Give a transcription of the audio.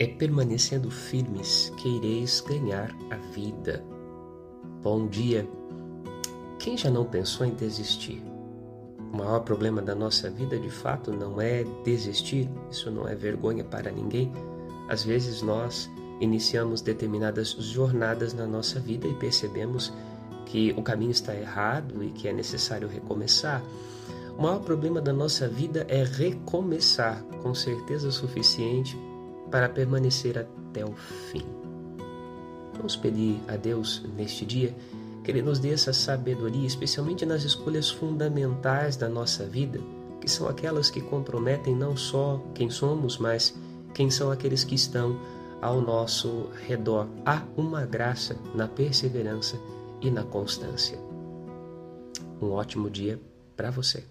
É permanecendo firmes que ireis ganhar a vida. Bom dia. Quem já não pensou em desistir? O maior problema da nossa vida, de fato, não é desistir, isso não é vergonha para ninguém. Às vezes nós iniciamos determinadas jornadas na nossa vida e percebemos que o caminho está errado e que é necessário recomeçar. O maior problema da nossa vida é recomeçar com certeza suficiente para permanecer até o fim. Vamos pedir a Deus neste dia que Ele nos dê essa sabedoria, especialmente nas escolhas fundamentais da nossa vida, que são aquelas que comprometem não só quem somos, mas quem são aqueles que estão ao nosso redor. Há uma graça na perseverança e na constância. Um ótimo dia para você.